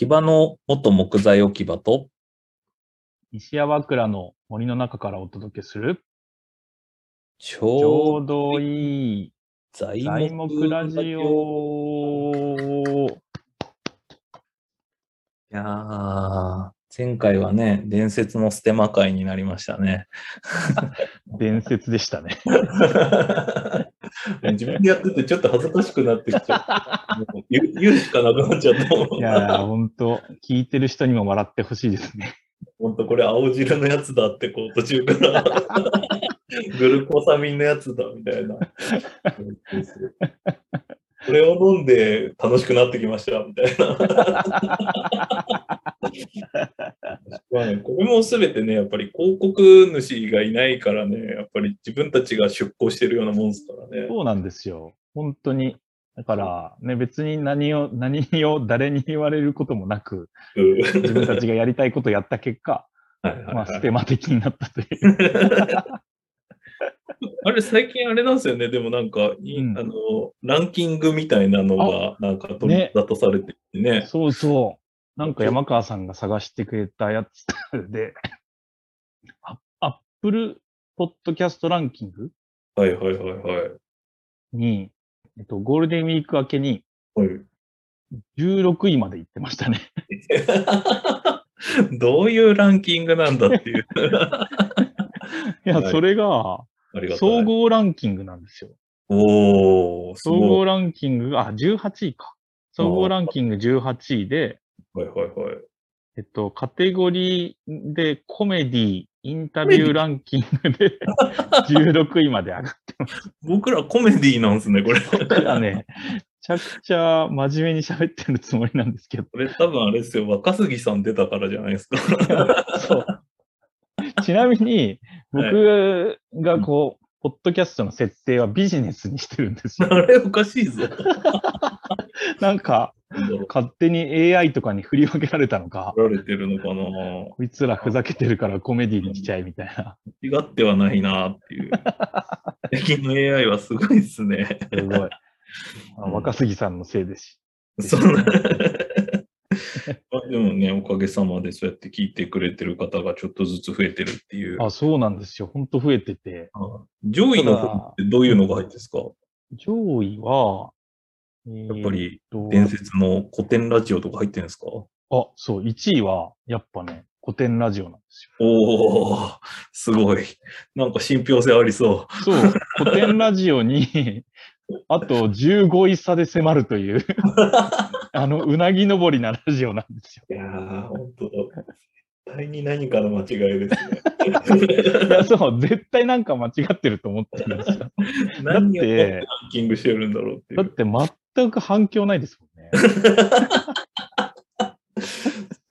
木場の元木材置き場と、西山倉の森の中からお届けする、ちちょょううどいい材材木ラジオ。いやー、前回はね、伝説のステマ会になりましたね。伝説でしたね。自分でやっててちょっと恥ずかしくなってきちゃう。言う言うしかなくなっちゃった。いやー、ほんと、聞いてる人にも笑ってほしいですね。ほんとこれ青汁のやつだって、こう途中から、グルコサミンのやつだみたいな。これを飲んで楽しくなってきましたみたいな。これもすべてね、やっぱり広告主がいないからね、やっぱり自分たちが出向してるようなもんですからね。そうなんですよ。本当に。だから、ね、別に何を、何を誰に言われることもなく、うん自分たちがやりたいことをやった結果、はいはいはいまあ、ステマ的になったという。あれ、最近あれなんですよね。でもなんか、いうんあの、ランキングみたいなのが、なんか取りね沙汰されててね。そうそう。なんか山川さんが探してくれたやつで、アアップルポッドキャストランキング？はいはいはいはい。に、えっと、ゴールデンウィーク明けにはい16位まで行ってましたね。どういうランキングなんだっていう。いや、はいそれが、ありがたい。総合ランキングなんですよ。おー、す総。合ランキングが、あ、18位か。総合ランキング18位で、はいはいはい。えっと、カテゴリーでコメディ、インタビューランキングで16位まで上がってます。僕らコメディなんですね、これ。僕らね、めちゃくちゃ真面目に喋ってるつもりなんですけど。これ多分あれですよ、若杉さん出たからじゃないですか。そう。ちなみに、僕がこう、ポッドキャストの設定はビジネスにしてるんですよ。あれおかしいぞ。なんか、勝手に AI とかに振り分けられたのか、取られてるのかなこいつらふざけてるからコメディにしちゃえみたいな。間違ってはないなっていう。最近の AI はすごいですね。すごい。あ若杉さんのせいですし。そんな。まあでもね、おかげさまでそうやって聞いてくれてる方がちょっとずつ増えてるっていう。あ、そうなんですよ。ほんと増えてて。あ上位の方ってどういうのが入ってですか？上位は、ややっぱり伝説の古典ラジオとか入ってるんですか？あ、そう、1位は、やっぱね、古典ラジオなんですおー、すごい。なんか信憑性ありそよ。そう、古典ラジオに、あと15位差で迫るという、う。あの、うなぎ登りなラジオなんですよ。いやー、本当だ。絶対に何かの間違いですね。いや、そう、絶対なんか間違ってると思ってるんですよ。何をランキングしてるんだろうって。だって全く反響ないですもんね。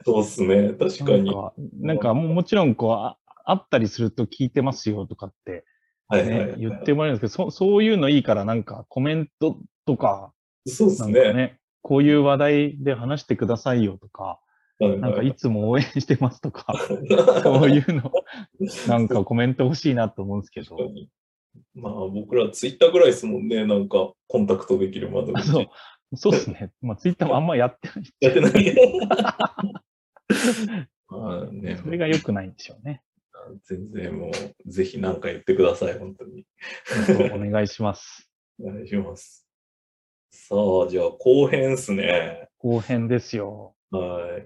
そうっすね、確かに。なんか、なんかもうもちろんこう、ああったりすると聞いてますよとかって、ねはいはいはい、言ってもらえるんですけど、そそういうのいいからなんかコメントとか、そうっすね。かね、こういう話題で話してくださいよとか、なんかいつも応援してますとか、そういうの、なんかコメント欲しいなと思うんですけどまあ僕らツイッターぐらいですもんね、なんかコンタクトできる窓口。あそう、そうですね。まあツイッターもあんまやってない。やってない。まあね、それが良くないんでしょうね。全然もう、ぜひ何か言ってください、本当に。お願いします。お願いします。さあ、じゃあ後編っすね。後編ですよ。はい。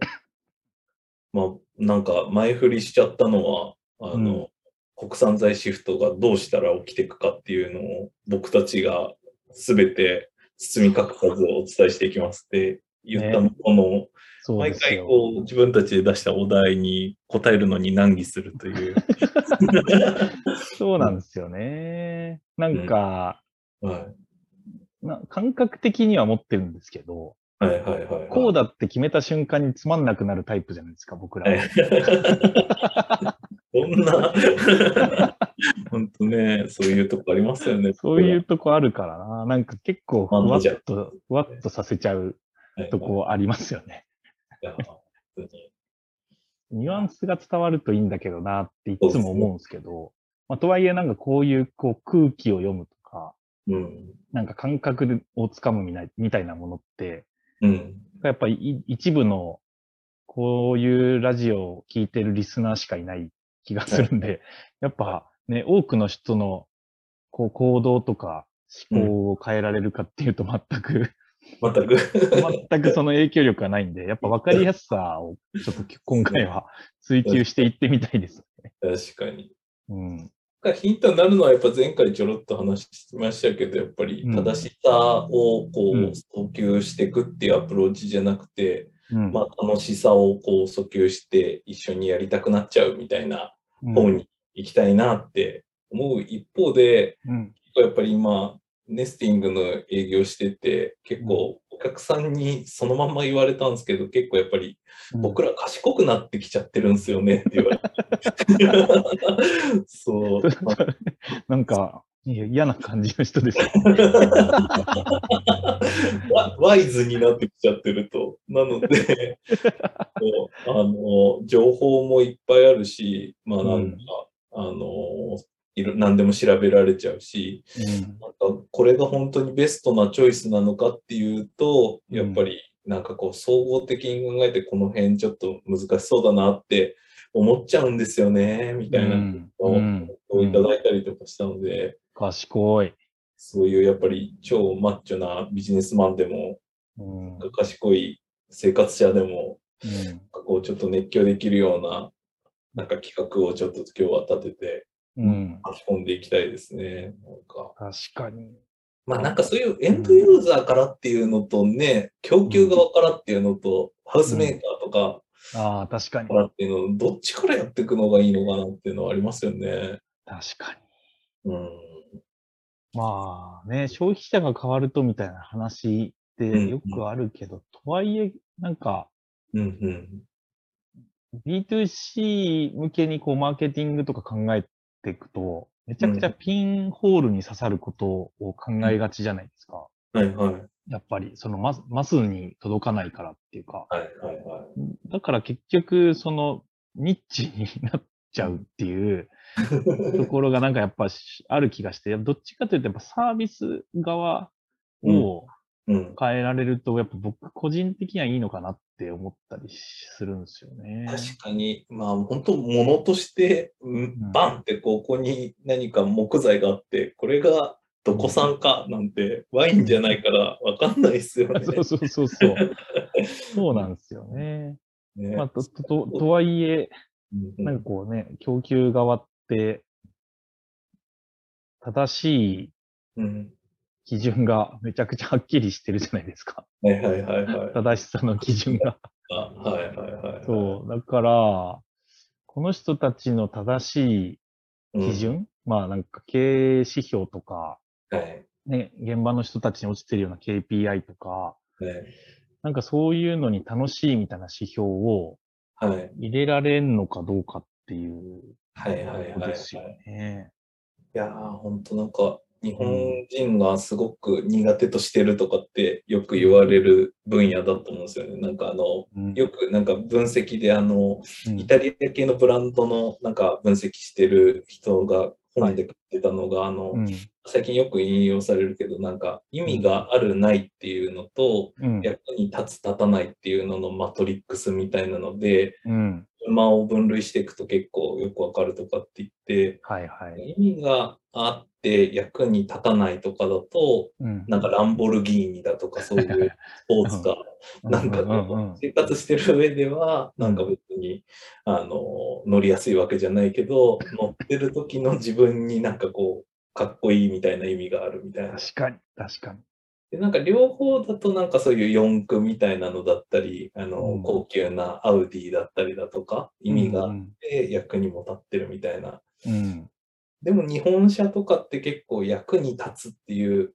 まあ、なんか前振りしちゃったのは、あの、国産材シフトがどうしたら起きていくかっていうのを僕たちが全て包み隠さずお伝えしていきますって言ったの、この、毎。回こう自分たちで出したお題に答えるのに難儀するという。そうなんですよね。なんか、はい。な感覚的には持ってるんですけど、はいはいはい、はい。こうだって決めた瞬間につまんなくなるタイプじゃないですか、僕らは。そんな、本当ね、そういうとこありますよね。そういうとこあるからな。なんか結構ふわっと、ふわっとさせちゃうとこありますよね。いや本当にニュアンスが伝わるといいんだけどなっていつも思うんですけど、まあ、とはいえなんかこういうこう空気を読むとか、うん。なんか感覚をつかむみたいみたいなものって、うん。やっぱりい一部のこういうラジオを聞いてるリスナーしかいない気がするんで、やっぱね、多くの人のこう行動とか思考を変えられるかっていうと全く、全く。全くその影響力がないんで、やっぱ分かりやすさをちょっと今回は 追求していってみたいですね。確かに。うん。ヒントになるのはやっぱ前回ちょろっと話しましたけど、やっぱり正しさをこう訴求していくっていうアプローチじゃなくて、うん。まあ楽しさをこう訴求して一緒にやりたくなっちゃうみたいなうん方に行きたいなって思う一方で、うん。やっぱり今、ネスティングの営業してて、結構お客さんにそのまんま言われたんですけど、結構やっぱり僕ら賢くなってきちゃってるんですよねって言われて。そう。ま あなんか、いや嫌な感じの人ですよ。ワワイズになってきちゃってると。なので、そうあの情報もいっぱいあるし、まあなんか、あのいろ何でも調べられちゃうし、なんかこれが本当にベストなチョイスなのかっていうと、やっぱりなんかこう総合的に考えてこの辺ちょっと難しそうだなって思っちゃうんですよね、みたいなをいただいたりとかしたので、賢い。そういうやっぱり超マッチョなビジネスマンでも、うん。賢い生活者でも、うん。なんかこうちょっと熱狂できるような、なんか企画をちょっと今日は立ててうん。巻き込んでいきたいですね。なんか。確かに。まあなんかそういうエンドユーザーからっていうのとね、供給側からっていうのと、ハウスメーカーとかああ、確かにか。らっていうの、どっちからやっていくのがいいのかなっていうのはありますよね。確かに。うん。まあね、消費者が変わるとみたいな話ってよくあるけど、とはいえ、なんかうんうん。B2C 向けにこうマーケティングとか考えていくと、めちゃくちゃピンホールに刺さることを考えがちじゃないですか。はいはい。やっぱり、そのマスマスに届かないからっていうか。はいはいはい。だから結局、そのニッチになっちゃうっていう ところがなんかやっぱしある気がして、どっちかというとやっぱサービス側をうん。変えられると、やっぱ僕個人的にはいいのかなって思ったりするんですよね。確かに、まあ本当物として、バンってここに何か木材があって、これがどこ産かなんてワインじゃないからわかんないですよね。そうそうそうそう。そうなんですよね。ねまあ、と、と、ととはいえ、うんなんかこうね、供給側って、正しいうん基準がめちゃくちゃはっきりしてるじゃないですか。はいはいはいはい。正しさの基準が。あはいはいはい。そう。だから、この人たちの正しうんい基準、まあなんか経営指標とか、はい。ね、現場の人たちに落ちてるような KPI とか、はい。なんかそういうのに楽しいみたいな指標をはい。入れられんのかどうかっていうはいはいはいはいことですよね。いやー、ほんとなんか、日本人がすごく苦手としてるとかってよく言われる分野だと思うんですよね。なんかあの、うんよくなんか分析であの、うんイタリア系のブランドのなんか分析してる人が本で書いてたのが、あの、うん最近よく引用されるけど、なんか意味があるないっていうのと、うん役に立つ立たないっていうののマトリックスみたいなので、うん。馬を分類していくと結構よくわかるとかって言って、はいはい。意味があって役に立たないとかだと、うん。なんかランボルギーニだとかそういうスポーツが なんか生活してる上では、なんか別に、あの、乗りやすいわけじゃないけど、乗ってる時の自分になんかこう、かっこいいみたいな意味があるみたいな。確かに、確かに。でなんか両方だとなんかそういう四駆みたいなのだったり、あの、うん高級なアウディだったりだとか、意味があっうんて役にも立ってるみたいな。うん。でも日本車とかって結構役に立つっていう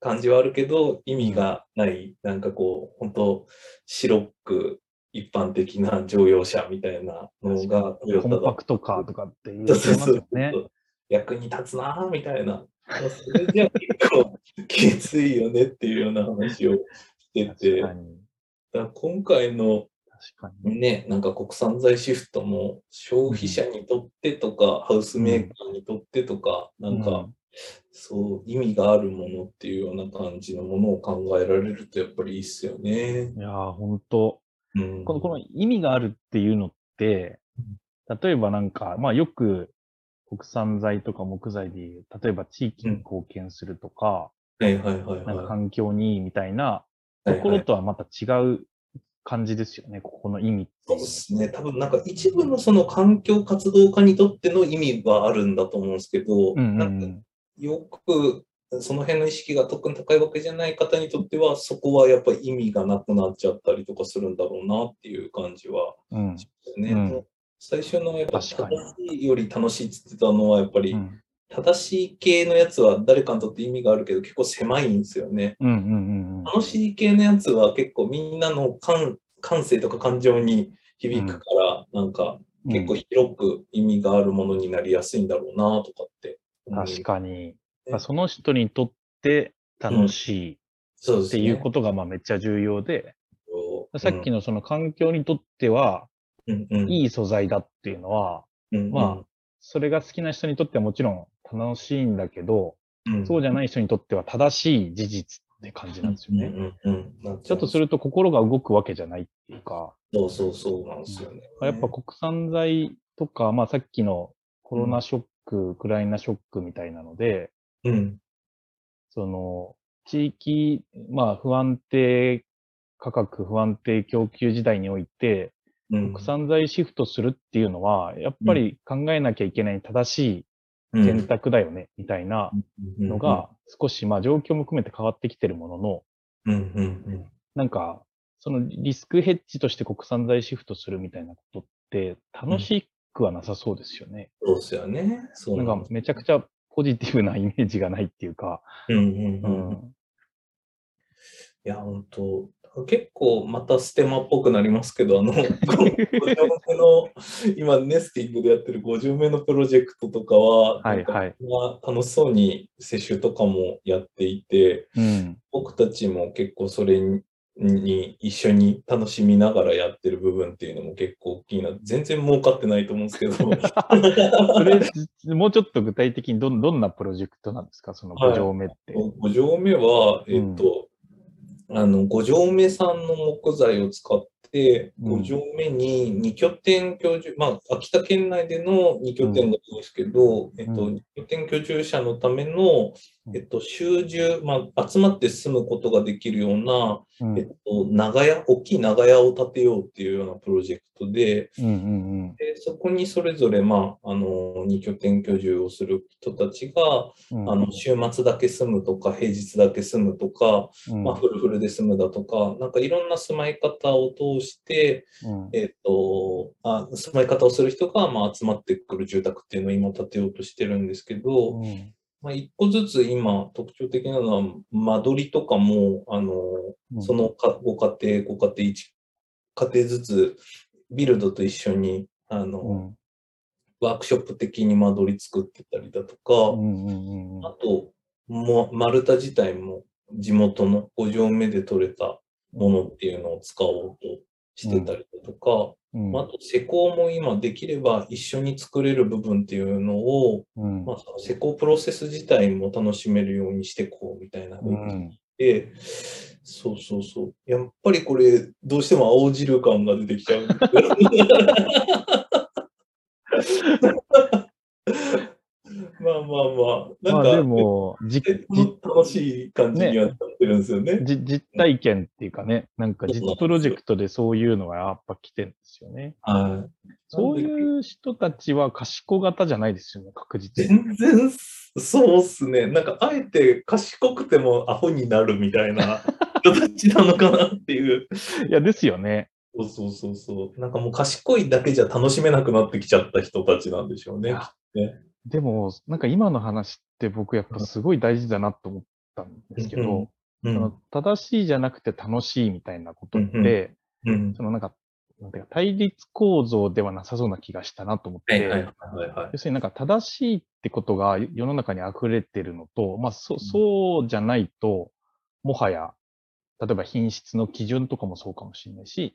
感じはあるけど、意味がない、なんかこう、本当白く一般的な乗用車みたいなのがトヨタだコンパクトカーとかって言ってそうそうそう。役に立つなぁみたいな。それじゃ結構きついよねっていうような話をしてて、だ今回の確かに。ね、なんか国産材シフトも消費者にとってとか、ハウスメーカーにとってとか、なんか、うんそう、意味があるものっていうような感じのものを考えられるとやっぱりいいっすよね。いやー、ほんと。うんこの、この意味があるっていうのって、例えばなんか、まあよく国産材とか木材でいう、例えば地域に貢献するとか、はいはいはいなんかは環境にいいみたいない。ところとはまた違う感じですよね、ここの意味って。そうですね。多分なんか一部のその環境活動家にとっての意味はあるんだと思うんですけど、うんうん。なんかうんよくその辺の意識が特に高いわけじゃない方にとっては、そこはやっぱり意味がなくなっちゃったりとかするんだろうなっていう感じはうん。しますね。うん。最初のやっぱ確かに。正しいより楽しいって言ってたのは、やっぱりうん正しい系のやつは誰かにとって意味があるけど結構狭いんですよね。うんうんうんうん楽しい系のやつは結構みんなの感感性とか感情に響くから、なんか結構広く意味があるものになりやすいんだろうなとかって。確かに。まあその人にとって楽しいそうですね。っていうことがまあめっちゃ重要で、とさっきのその環境にとってはうんうんいい素材だっていうのは、うんまあそれが好きな人にとってはもちろん楽しいんだけど、うん。そうじゃない人にとっては正しい事実って感じなんですよね。うんうんうんなちょっとすると心が動くわけじゃないっていうか、そうそうそうなんですよね。やっぱ国産材とか、まあさっきのコロナショック、ウクライナショックみたいなので、うん。その、地域、まあ不安定価格、不安定供給時代において、うん。国産材シフトするっていうのは、やっぱり考えなきゃいけない正しい選択だよね、みたいなのが、少しまあ状況も含めて変わってきてるものの、なんか、そのリスクヘッジとして国産材シフトするみたいなことって楽しくはなさそうですよね。そうですよね。そうなんかめちゃくちゃポジティブなイメージがないっていうか、うんうんううんん。いや、本当結構またステマっぽくなりますけど、あの、の、今、ネスティングでやってる50名のプロジェクトとかは、はいはい楽しそうに接種とかもやっていて、うん。僕たちも結構それにに一緒に楽しみながらやってる部分っていうのも結構大きいな。全然儲かってないと思うんですけど。それ、もうちょっと具体的にどんどんなプロジェクトなんですかその5条目って。5条目は、えっと、あの、五条目産の木材を使って、5条目に2拠点居住、まあ、秋田県内での2拠点が多いですけど、えっと、う2拠点居住者のための、うん。えっと、集中、まあ、集まって住むことができるような、うん。えっと、長屋、大きい長屋を建てようっていうようなプロジェクトで、うんうんでそこにそれぞれ、まあ、あの、2拠点居住をする人たちが、うん。あの、週末だけ住むとか、平日だけ住むとか、うん、まあ、フルフルで住むだとか、なんかいろんな住まい方を通して、うん。えっ、と、あ住まい方をする人が、まあ、集まってくる住宅っていうのを今建てようとしてるんですけど、うん。まあ、一個ずつ今特徴的なのは、間取りとかも、あの、うん。そのかご家庭、ご家庭一家庭ずつ、ビルドと一緒に、あの、うん。ワークショップ的に間取り作ってたりだとか、うんうんうんあと、もう丸太自体も地元の五条目で採れたものっていうのを使おうとしてたりだとか、うん。あと施工も今できれば一緒に作れる部分っていうのを、うん。まあ、その施工プロセス自体も楽しめるようにしてこうみたいな風にうん。で、そうそうそう。やっぱりこれ、どうしても青汁感が出てきちゃう まあまあまあ、なんか、まあでも、楽しい感じにはなってるんですよね。じ実体験っていうかね、なんか実プロジェクトでそういうのがやっぱ来てるんですよね。はい。そういう人たちは賢型じゃないですよね、確実に。全然、そうっすね。なんか、あえて賢くてもアホになるみたいな 人たちなのかなっていう。いや、ですよね。そうそうそうそう。なんかもう賢いだけじゃ楽しめなくなってきちゃった人たちなんでしょうね。いやでも、なんか今の話って僕やっぱすごい大事だなと思ったんですけど、うんうそのん。正しいじゃなくて楽しいみたいなことって、そのなんか、なんていうか対立構造ではなさそうな気がしたなと思って。要するになんか正しいってことが世の中に溢れてるのと、まあそそうじゃないと、もはや、例えば品質の基準とかもそうかもしれないし、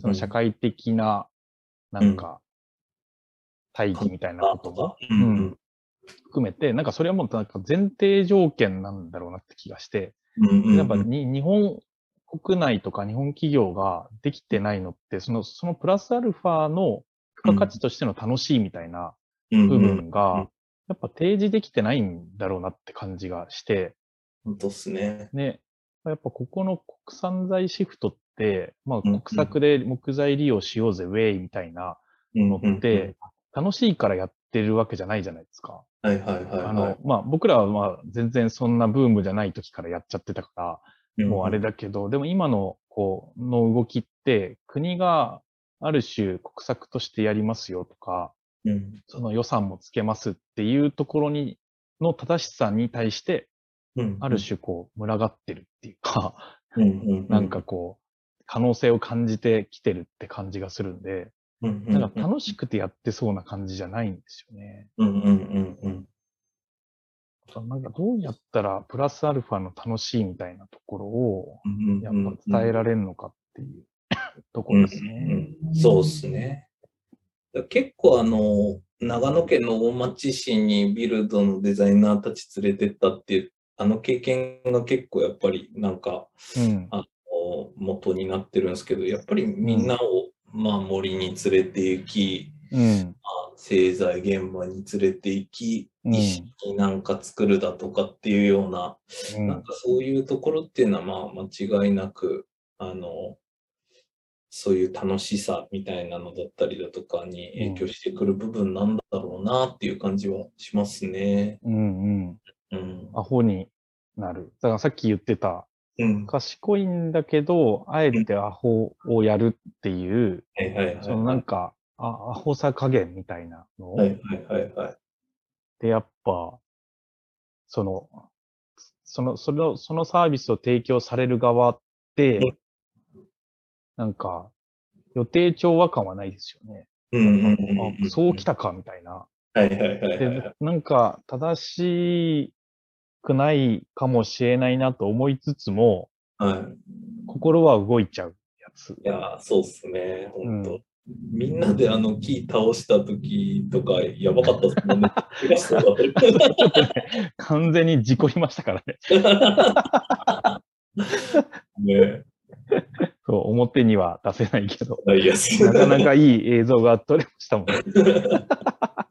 その社会的な、なんか、大義みたいなことも、うん。含めて、なんかそれはもうなんか前提条件なんだろうなって気がして、やっぱに日本国内とか日本企業ができてないのって、その、そのプラスアルファの付加価値としての楽しいみたいなうん。部分うんが、やっぱ提示できてないんだろうなって感じがして、本当っすね。ね、やっぱここの国産材シフトって、まあ国策で木材利用しようぜ、ウェイみたいなのうんって、楽しいからやってるわけじゃないじゃないですか。はいはいはいはい。あの、まあ僕らはまあ全然そんなブームじゃない時からやっちゃってたから、もうあれだけど、でも今の、こう、の動きって、国がある種国策としてやりますよとか、うん。その予算もつけますっていうところに、の正しさに対して、うん。ある種こう、群がってるっていうか、うんうん。なんかこう、可能性を感じてきてるって感じがするんで、うんうん、なんか楽しくてやってそうな感じじゃないんですよね。うんうんうんうん。なんかどうやったらプラスアルファの楽しいみたいなところを、うんやっぱ伝えられるのかっていうところですね。うんうんそうですね。だ結構あの、長野県の大町市にビルドのデザイナーたち連れてったっていう、あの経験が結構やっぱりなんかうん。こう元になってるんですけど、やっぱりみんなを、まあ森に連れて行き、うん。まあ製材現場に連れて行き、うん一緒になんか作るだとかっていうような、うん。なんかそういうところっていうのはまあ間違いなく、あの、そういう楽しさみたいなのだったりだとかに影響してくる部分なんだろうなっていう感じはしますね。うん。うん。うん。アホになる。だからさっき言ってた、うん。賢いんだけど、あえてアホをやるっていう。そのなんか、あアホさ加減みたいなのを、はいはいはいはい。で、やっぱ、その、その、その、そのサービスを提供される側ってうん、なんか、予定調和感はないですよね。そうきたか、みたいな。はいはいはいはいで、なんか、正しくないかもしれないなと思いつつも、はい。心は動いちゃうやつ。いやー、そうっすね、本当、うんみんなであの木倒した時とかやばかったっすもんね。完全に事故りましたからね。ねそう、表には出せないけど、なかなかいい映像が撮れましたもんね。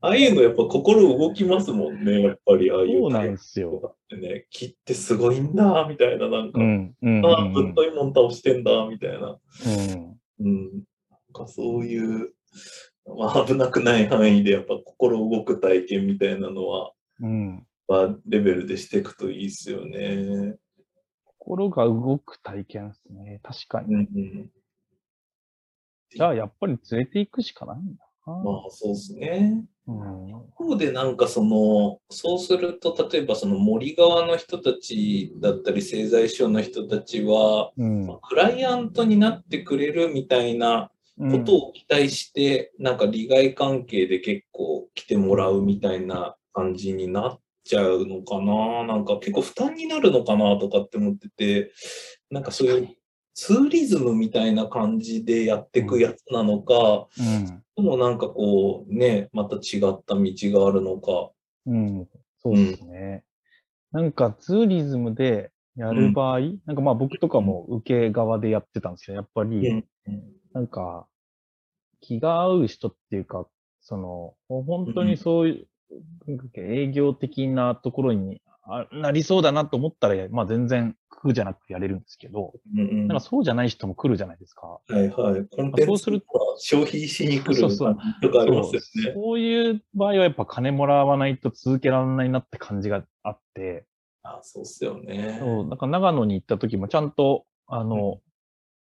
ああいうのやっぱ心動きますもんね、やっぱりああいうそうなんですよ。ね、木ってすごいんだ、みたいな、なんか、うん、うん、うんああ、ぶっといもん倒してんだ、みたいな。うん。うん。なんかそういう、まあ、危なくない範囲でやっぱ心動く体験みたいなのは、うん。まあ、レベルでしていくといいっすよね。心が動く体験ですね。確かに。うんうん。じゃあ、やっぱり連れて行くしかないんだな。まあ、そうですね。うん。一方でなんかその、そうすると、例えばその森側の人たちだったり、製材所の人たちは、うんまあクライアントになってくれるみたいなことを期待して、なんか利害関係で結構来てもらうみたいな感じになっちゃうのかな。なんか結構負担になるのかなとかって思ってて、なんかそういうツーリズムみたいな感じでやっていくやつなのか、うん。でもなんかこうね、また違った道があるのか。うん。そうですね。なんかツーリズムでやる場合、なんかまあ僕とかも受け側でやってたんですけど、やっぱり、うんなんか、気が合う人っていうか、その、本当にそういう、なんか営業的なところにあなりそうだなと思ったら、まあ全然苦じゃなくてやれるんですけど、うんうんなんかそうじゃない人も来るじゃないですか。はいはい。コンテンツそうするとか消費しに来るとかありますよそうね。そういう場合はやっぱ金もらわないと続けられないなって感じがあって、あそうっすよね。そう、なんか長野に行った時もちゃんと、あの、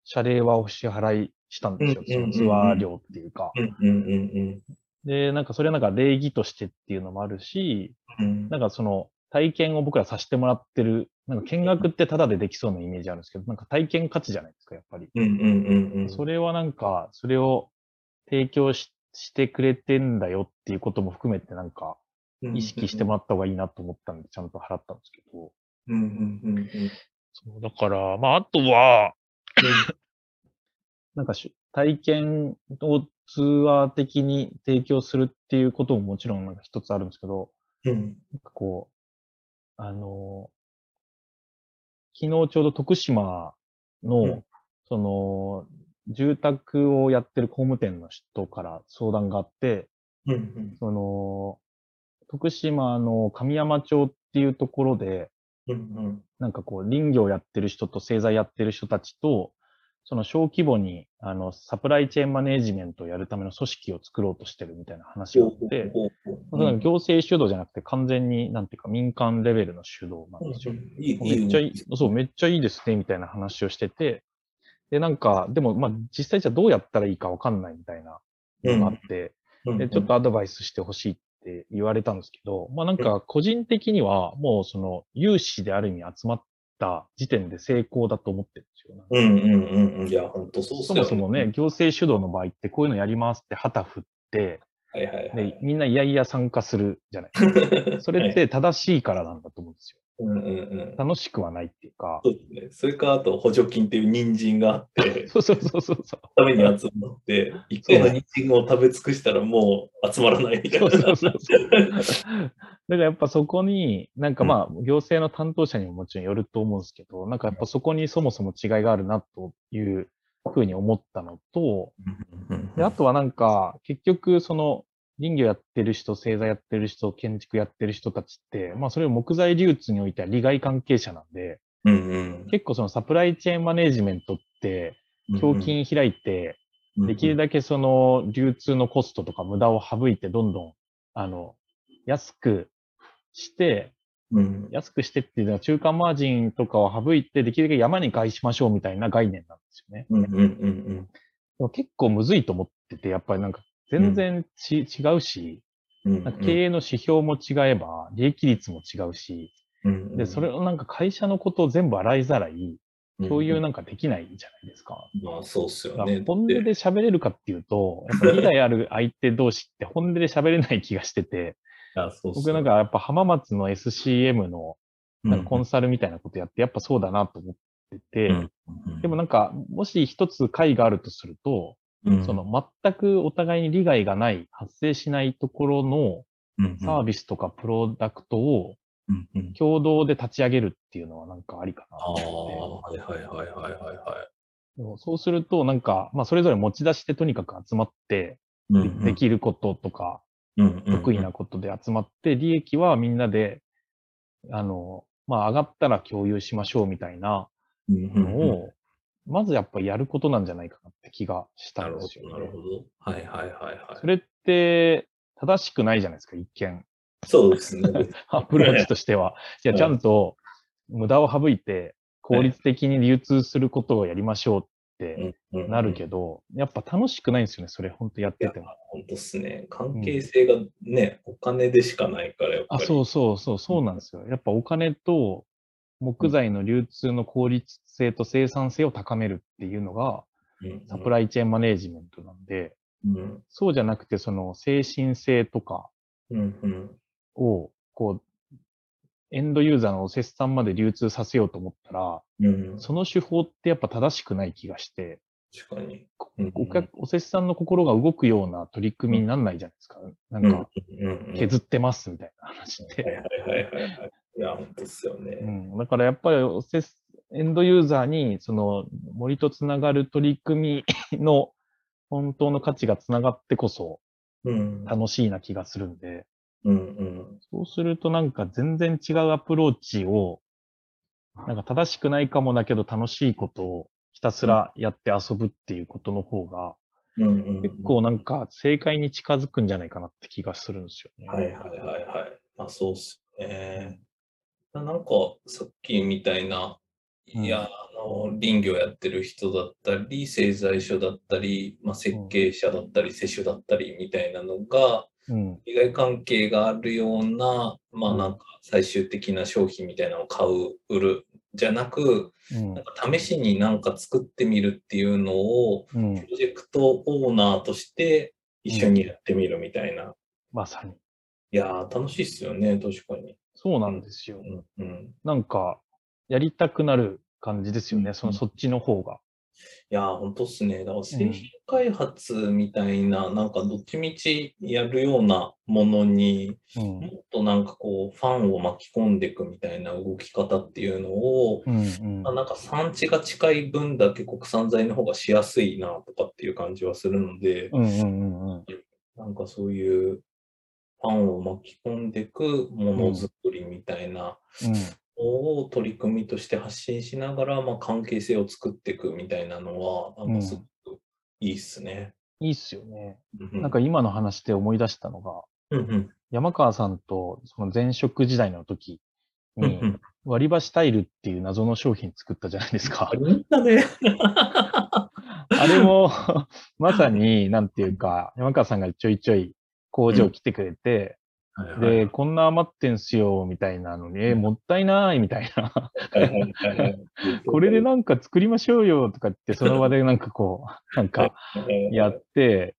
謝礼はお支払いしたんですよ。うんうんうんうんそのツアー料っていうか。うんうんうんで、なんかそれはなんか礼儀としてっていうのもあるし、うん。なんかその体験を僕らさせてもらってる、なんか見学ってタダでできそうなイメージあるんですけど、なんか体験価値じゃないですか、やっぱり。うんうんうんうん。それはなんか、それを提供ししてくれてんだよっていうことも含めてなんか意識してもらった方がいいなと思ったんで、ちゃんと払ったんですけど。うんうんうんうん。そう、だから、まあ、あとは、なんかし体験をツアー的に提供するっていうことももちろんなんか一つあるんですけど、うんなんかこう、あの、昨日ちょうど徳島の、うん。その、住宅をやってる工務店の人から相談があって、うんうん。その、徳島の神山町っていうところで、うんうん。なんかこう林業やってる人と製材やってる人たちと、その小規模にあのサプライチェーンマネージメントをやるための組織を作ろうとしてるみたいな話があって、ほうほうほうまあ行政主導じゃなくて完全になんていうか民間レベルの主導なんですよ。めっちゃいいい、そう、めっちゃいいですね、みたいな話をしてて、で、なんか、でも、まあ、実際じゃあどうやったらいいかわかんないみたいなのがあって、うん。で、ちょっとアドバイスしてほしいって言われたんですけど、まあなんか、個人的には、もうその、有志である意味集まった時点で成功だと思ってるんですよ。うんうんうんうん。いや、本当そうそよもそもね、、行政主導の場合って、こういうのやりますって旗振って、はいはいはでい。みんないやいや参加するじゃない。それっはい、て正しいからなんだと思うんですよ。うんうんうん。楽しくはないっていうか。そうですね。それか、あと補助金っていう人参があって、そうそうそうそうそう。ために集まって、一回の人参を食べ尽くしたらもう集まらないみたいな。そうそうそうそう。だからやっぱそこに、なんかまあ、行政の担当者にももちろんよると思うんですけど、なんかやっぱそこにそもそも違いがあるなというふうに思ったのと、であとはなんか、結局その林業やってる人、製材やってる人、建築やってる人たちって、まあそれを木材流通においては利害関係者なんで、うんうん。結構そのサプライチェーンマネージメントって、胸筋開いて、できるだけその流通のコストとか無駄を省いてどんどん、あの、安くして、うん。安くしてっていうのは中間マージンとかを省いてできるだけ山に返しましょうみたいな概念なんですよね。うんうんうん。でも結構むずいと思ってて、やっぱりなんか全然ち、違うし、うん。なんか経営の指標も違えば、利益率も違うし、うんで、それをなんか会社のことを全部洗いざらい共有なんかできないじゃないですか。まあそうっすよね。本音で喋れるかっていうと、やっぱ利害ある 相手同士って本音で喋れない気がしてて、僕なんかやっぱ浜松の SCM のなんかコンサルみたいなことやって、やっぱそうだなと思ってて、でもなんか、もし一つ解があるとすると、その全くお互いに利害がない、発生しないところのサービスとかプロダクトを共同で立ち上げるっていうのはなんかありかなあと思って。あ、はいはいはいはいはいそうすると、なんか、まあ、それぞれ持ち出してとにかく集まって、できることとか、得意なことで集まって、利益はみんなで、あの、まあ、上がったら共有しましょうみたいなのを、まずやっぱやることなんじゃないかなって気がしたなんるほですよど、なるね。ほど。はいはいはいはい。それって、正しくないじゃないですか、一見。そうですね。アプローチとしては。いや、うんちゃんと無駄を省いて、効率的に流通することをやりましょうってなるけど、やっぱ楽しくないんですよね、それ、本当やってても。本当っすね。関係性がね、お金でしかないから、やっぱあ、り。そうそうそう、そうなんですよ。やっぱお金と木材の流通の効率性と生産性を高めるっていうのが、うん。サプライチェーンマネージメントなんで、うん。そうじゃなくて、その精神性とかを、こう、エンドユーザーのお節さんまで流通させようと思ったら、うん。その手法ってやっぱ正しくない気がして、確かに。うん。お客、お節さんの心が動くような取り組みにならないじゃないですか。なんか、削ってますみたいな話っはいて。はいや、本当っすようね。ん、だからやっぱりエンドユーザーに、その森とつながる取り組みの 本当の価値がつながってこそうん。楽しいな気がするんで、うんうん。そうするとなんか全然違うアプローチを、なんか正しくないかもだけど楽しいことをひたすらやって遊ぶっていうことの方が。結構なんか正解に近づくんじゃないかなって気がするんですよね。はいはいはいはい。まあそうっすね。なんかさっきみたいな、うんいや、あの、林業やってる人だったり、製材所だったり、まあ、設計者だったり、施主だったりみたいなのが、うん。利害関係があるような、まあうんなんか最終的な商品みたいなのを買う、売る、じゃなく、うんなんか試しになんか作ってみるっていうのを、うんプ。ロジェクトオーナーとして一緒にやってみるみたいな。まさに。いやー、楽しいっすよね、確かに。そうなんですよ。うん、うん。なんか、やりたくなる感じですよね。うんその、そっちの方が。いやー、ほんとっすね。だから製品開発みたいな、なんかどっちみちやるようなものに、うんもっとなんかこう、ファンを巻き込んでいくみたいな動き方っていうのを、うんうんまあ、なんか産地が近い分だけ国産材の方がしやすいなとかっていう感じはするので、うんうんうんうんなんかそういうファンを巻き込んでいくものづくりみたいなのを取り組みとして発信しながら、まあ、関係性を作っていくみたいなのは、なんかすごくいいっすね。いいっすよね。うんなんか今の話で思い出したのが、うんうん山川さんとその前職時代の時に割り箸タイルっていう謎の商品作ったじゃないですかあ。ね。あれも、まさに、なんていうか、山川さんがちょいちょい工場来てくれて、で、こんな余ってんすよ、みたいなのに、えーもったいない、みたいな。はいはいはいはい これでなんか作りましょうよ、とかって、その場でなんかこう、なんかやって、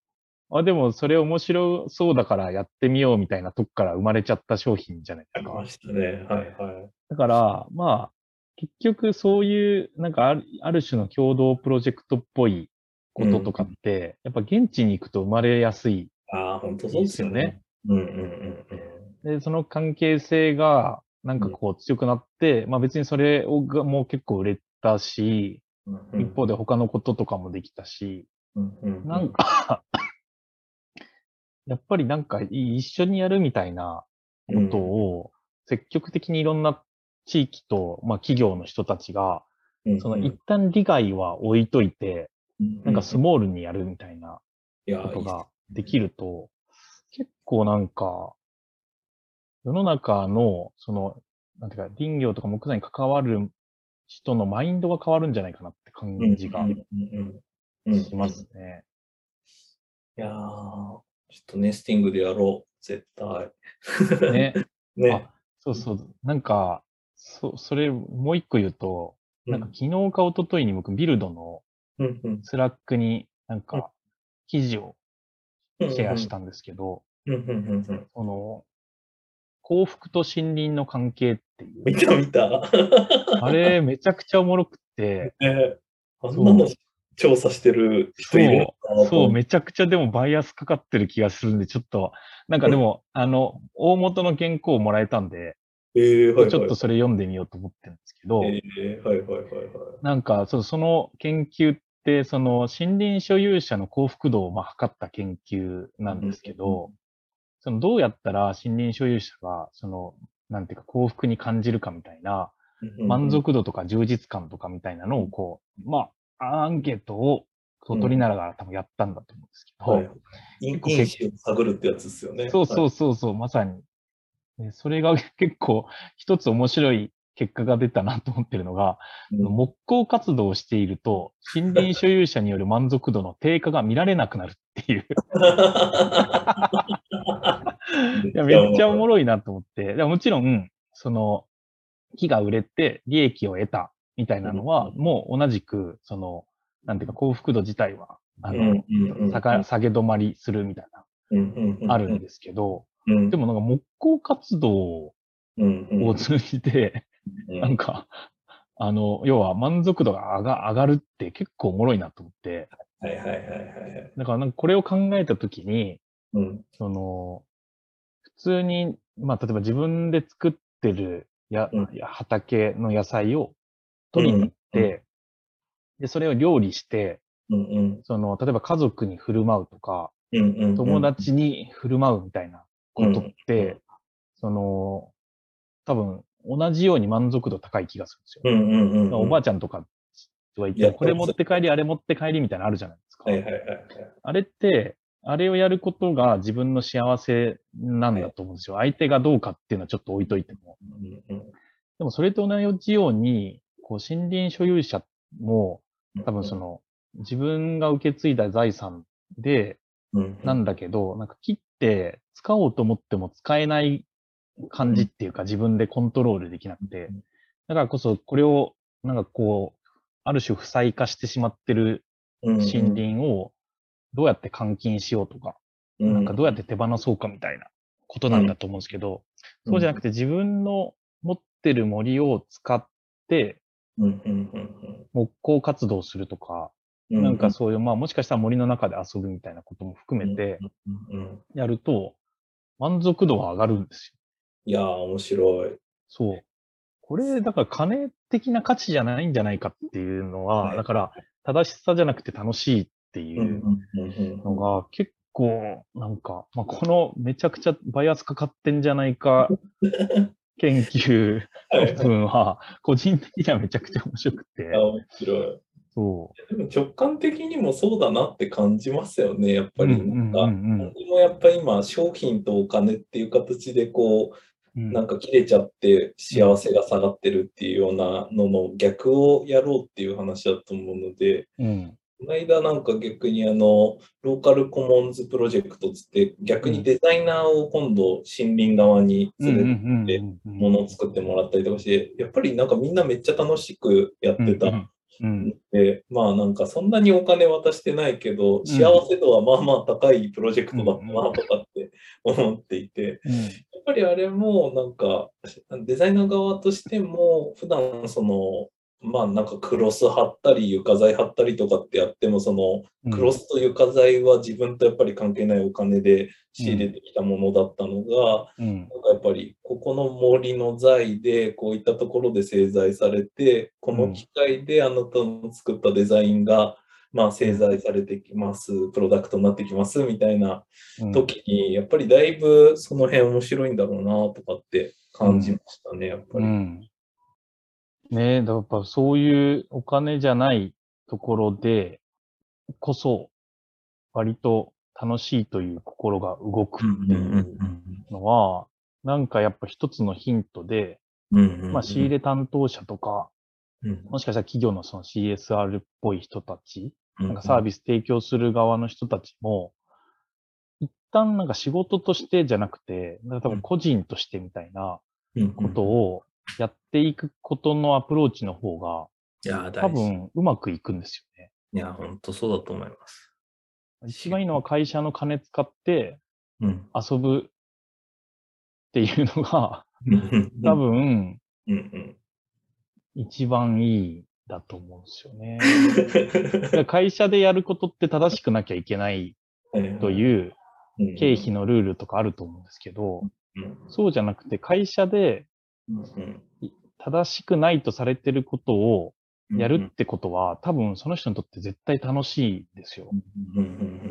あ、でもそれ面白そうだからやってみようみたいなとこから生まれちゃった商品じゃないですかありま。したね。はいはい。だから、まあ、結局そういう、なんかあるある種の共同プロジェクトっぽいこととかって、やっぱ現地に行くと生まれやすいああ、本当そうですよね。うんうんうんで、その関係性が、なんかこう強くなって、まあ別にそれをがもう結構売れたし、うんうん。一方で他のこととかもできたし、うんうんうん。なんか、やっぱりなんかい一緒にやるみたいなことを積極的にいろんな地域と、まあ企業の人たちが、その一旦利害は置いといて、なんかスモールにやるみたいなことができると、結構なんか、世の中の、その、なんていうか、林業とか木材に関わる人のマインドが変わるんじゃないかなって感じがしますね。いやー、ちょっとネスティングでやろう、絶対。ね。ね。あ、そうそう。なんか、そ、それ、もう一個言うと、なんか昨日か一昨日に僕、ビルドの Slack になんか、記事をシェアしたんですけど。その、幸福と森林の関係っていう。見た見た。あれ、めちゃくちゃおもろくて、ねあんなの調査してる人いるそう、思めちゃくちゃでもバイアスかかってる気がするんで、ちょっと、なんかでも、あの、大元の原稿をもらえたんで、えー、はいはい。ちょっとそれ読んでみようと思ってるんですけど、えー、はいはいはいはい。なんか、その研究って、その森林所有者の幸福度をまあ測った研究なんですけうんど、そのどうやったら森林所有者が、その、なんていうか幸福に感じるかみたいな、満足度とか充実感とかみたいなのをこう、まあ、アンケートを取りながら多分やったんだと思うんですけど、はい。因構因子を探るってやつですよね。そうそううそうそう、まさに。でそれが結構一つ面白い結果が出たなと思ってるのが、うん。木工活動をしていると、森林所有者による満足度の低下が見られなくなるっていう。いや、めっちゃおもろいなと思って。でももちろん、その、木が売れて利益を得たみたいなのは、うんもう同じく、その、なんていうか幸福度自体は、あの、下が下げ止まりするみたいな、あるんですけど、うん。でもなんか木工活動を通じて、うんなんか、あの、要は満足度が上が上がるって結構おもろいなと思って、はいはいはいはいはい。だからなんかこれを考えたときに、うん。その、普通に、まあ、例えば自分で作ってるや、うん。や畑の野菜を取りに行って、で、それを料理して、うんうん。その、例えば家族に振る舞うとか、うんうんうん。友達に振る舞うみたいなことって、うん。その、多分、同じように満足度高い気がするんですよ。うんうんうんうん。おばあちゃんとかとは言ってこれ持って帰り、あれ持って帰りみたいなのあるじゃないですか。はいはいはいはい。あれって、あれをやることが自分の幸せなんだと思うんですよ。相手がどうかっていうのはちょっと置いといても。うんうんでもそれと同じように、こう森林所有者もうん多分その自分が受け継いだ財産でうんなんだけど、なんか切って使おうと思っても使えない感じっていうか自分でコントロールできなくて、だからこそこれをなんかこう、ある種負債化してしまってるうん森林をどうやって換金しようとか、うんなんかどうやって手放そうかみたいなことなんだと思うんですけど、そうじゃなくて自分の持ってる森を使って、木工活動するとか、うん。なんかそういう、まあもしかしたら森の中で遊ぶみたいなことも含めて。やると、満足度が上がるんですよ。いやー、面白い。そう。これ、だから金的な価値じゃないんじゃないかっていうのは、はいだから正しさじゃなくて楽しいっていうのが結構なんか、まあ、このめちゃくちゃバイアスかかってんじゃないか 研究はいの部分は、個人的にはめちゃくちゃ面白くてあ、面白い。そでも直感的にもそうだなって感じますよね、やっぱり。なんか、うんうんうんうん何もやっぱり今、商品とお金っていう形でこう。なんか切れちゃって幸せが下がってるっていうようなのの逆をやろうっていう話だと思うので、うん。この間なんか逆にあの、ローカルコモンズプロジェクトつって、逆にデザイナーを今度森林側に連れて、ものを作ってもらったりとかして、やっぱりなんかみんなめっちゃ楽しくやってた。うん。うんで、まあなんかそんなにお金渡してないけど、幸せ度はまあまあ高いプロジェクトだなとかって 思っていて、うん。やっぱりあれもなんかデザイナー側としても普段そのまあなんかクロス貼ったり床材貼ったりとかってやってもそのうんクロスと床材は自分とやっぱり関係ないお金で仕入れてきたものだったのが、うんなんかやっぱりここの森の材でこういったところで製材されてこの機械であなたの作ったデザインが、まあ、製材されてきますプロダクトになってきますみたいなうん時にやっぱりだいぶその辺面白いんだろうなとかって感じましたねやっぱり。うん。ね。え、だからやっぱそういうお金じゃないところでこそ、割と楽しいという心が動くっていうのは、なんかやっぱ一つのヒントで、まあ仕入れ担当者とか、もしかしたら企業のその CSR っぽい人たち、なんかサービス提供する側の人たちも、一旦なんか仕事としてじゃなくて、なんか多分個人としてみたいなことをやっていくことのアプローチの方が、いや多分うまくいくんですよね。いや本当そうだと思います。一番いいのは会社の金使ってうん。遊ぶっていうのが、多分うんうん。一番いいだと思うんですよね。会社でやることって正しくなきゃいけないといううん。経費のルールとかあると思うんですけど、うん。そうじゃなくて会社でうん正しくないとされてることをうんやるってことは、多分その人にとって絶対楽しいですよ。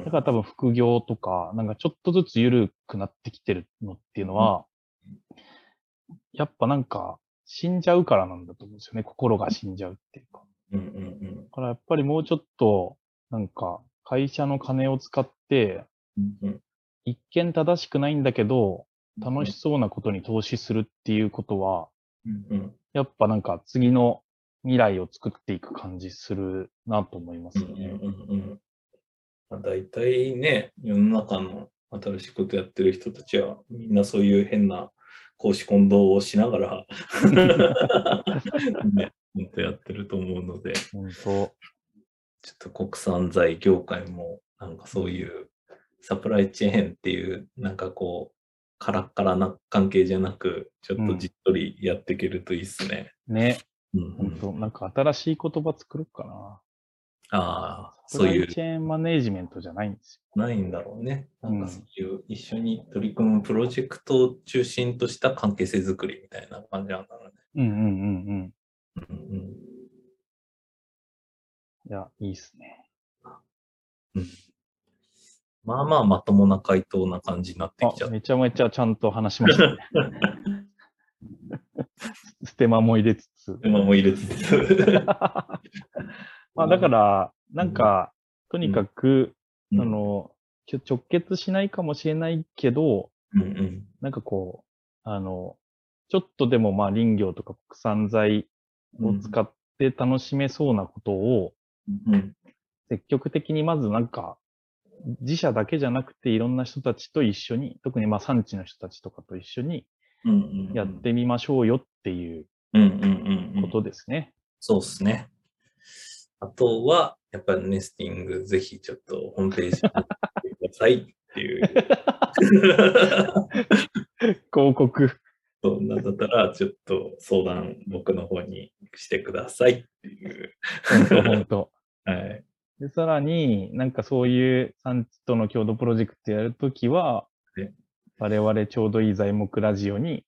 だから多分副業とか、なんかちょっとずつ緩くなってきてるのっていうのは、やっぱなんか死んじゃうからなんだと思うんですよね。心が死んじゃうっていうか。だからやっぱりもうちょっと、なんか会社の金を使って、うん。一見正しくないんだけど、楽しそうなことに投資するっていうことは、うんやっぱなんか次の未来を作っていく感じするなと思いますよね。うんうんうんまあ大体ね、世の中の新しいことやってる人たちは、みんなそういう変な公私混同をしながら、ね、本当やってると思うので、ち本ょっと国産材業界も、なんかそういうサプライチェーンっていう、なんかこう、カラッカラな関係じゃなく、ちょっとじっとりやっていけるといいっすね。うんうん本当なんか新しい言葉作ろうかな。ああ、サそういうチェーンマネージメントじゃないんですないんだろうね。なんうんかそういう一緒に取り組むプロジェクトを中心とした関係性づくりみたいな感じなんだろうね。よ。うんうんうんうん。うんうんいや、いいっすね。まあまあまともな回答な感じになってあきちゃ、う。めちゃめちゃちゃんと話しましたね。ステマも入れつつ。今も入れつつ。まあだから、なんか、とにかく、うんあの、直結しないかもしれないけど、うんうんなんかこう、あの、ちょっとでもまあ林業とか国産材を使って楽しめそうなことをうん積極的にまずなんか自社だけじゃなくていろんな人たちと一緒に、特にまあ産地の人たちとかと一緒にやってみましょうよっていうことですね。そうですね。あとは、やっぱりネスティング、ぜひちょっとホームページにくださいっていう。広告。そうなんだったら、ちょっと相談、僕の方にしてくださいっていう。本当本当。はい。で、さらに、なんかそういう産地との共同プロジェクトやるときはね、我々ちょうどいい材木ラジオに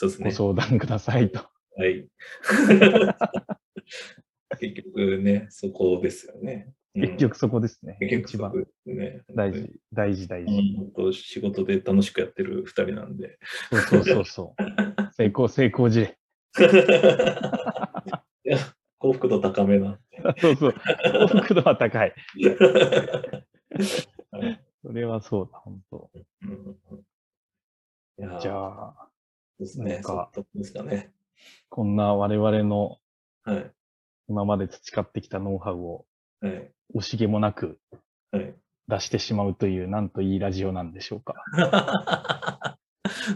ごそうですね。相談くださいと。はい。結局ね、そこですよね。うん結局そこですね。結局一番そこですね。大事、大事、大う事。ん本当仕事で楽しくやってる二人なんで。そうそうそうそう。成功、成功事例。幸福度高めなん そうそう。幸福度は高い。それはそうだ、本当。うんじゃあ、ですね。なんかですかね。こんな我々のはい。今まで培ってきたノウハウをはい。惜しげもなくはい。出してしまうという、なんといいラジオなんでしょうか。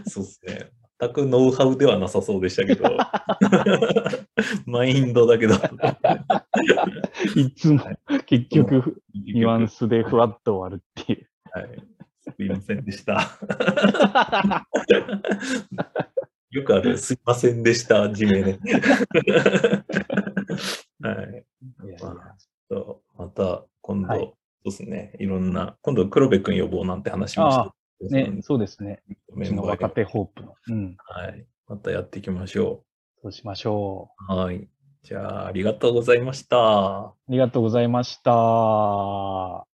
そうですね。全くノウハウではなさそうでしたけど。マインドだけど。いつも結局、ニニュアンスでふわっと終わるっていう。はい。すいませんでした。よくある、すいませんでした、地名ね。はい。いやいやそうまた今度、はいそうですね、いろんな、今度黒部君呼ぼうなんて話もしてね、そうですね。メンバー若手ホープの。うん。はい。またやっていきましょそうしましょう。う。はい。じゃあ、ありがとうございました。ありがとうございました。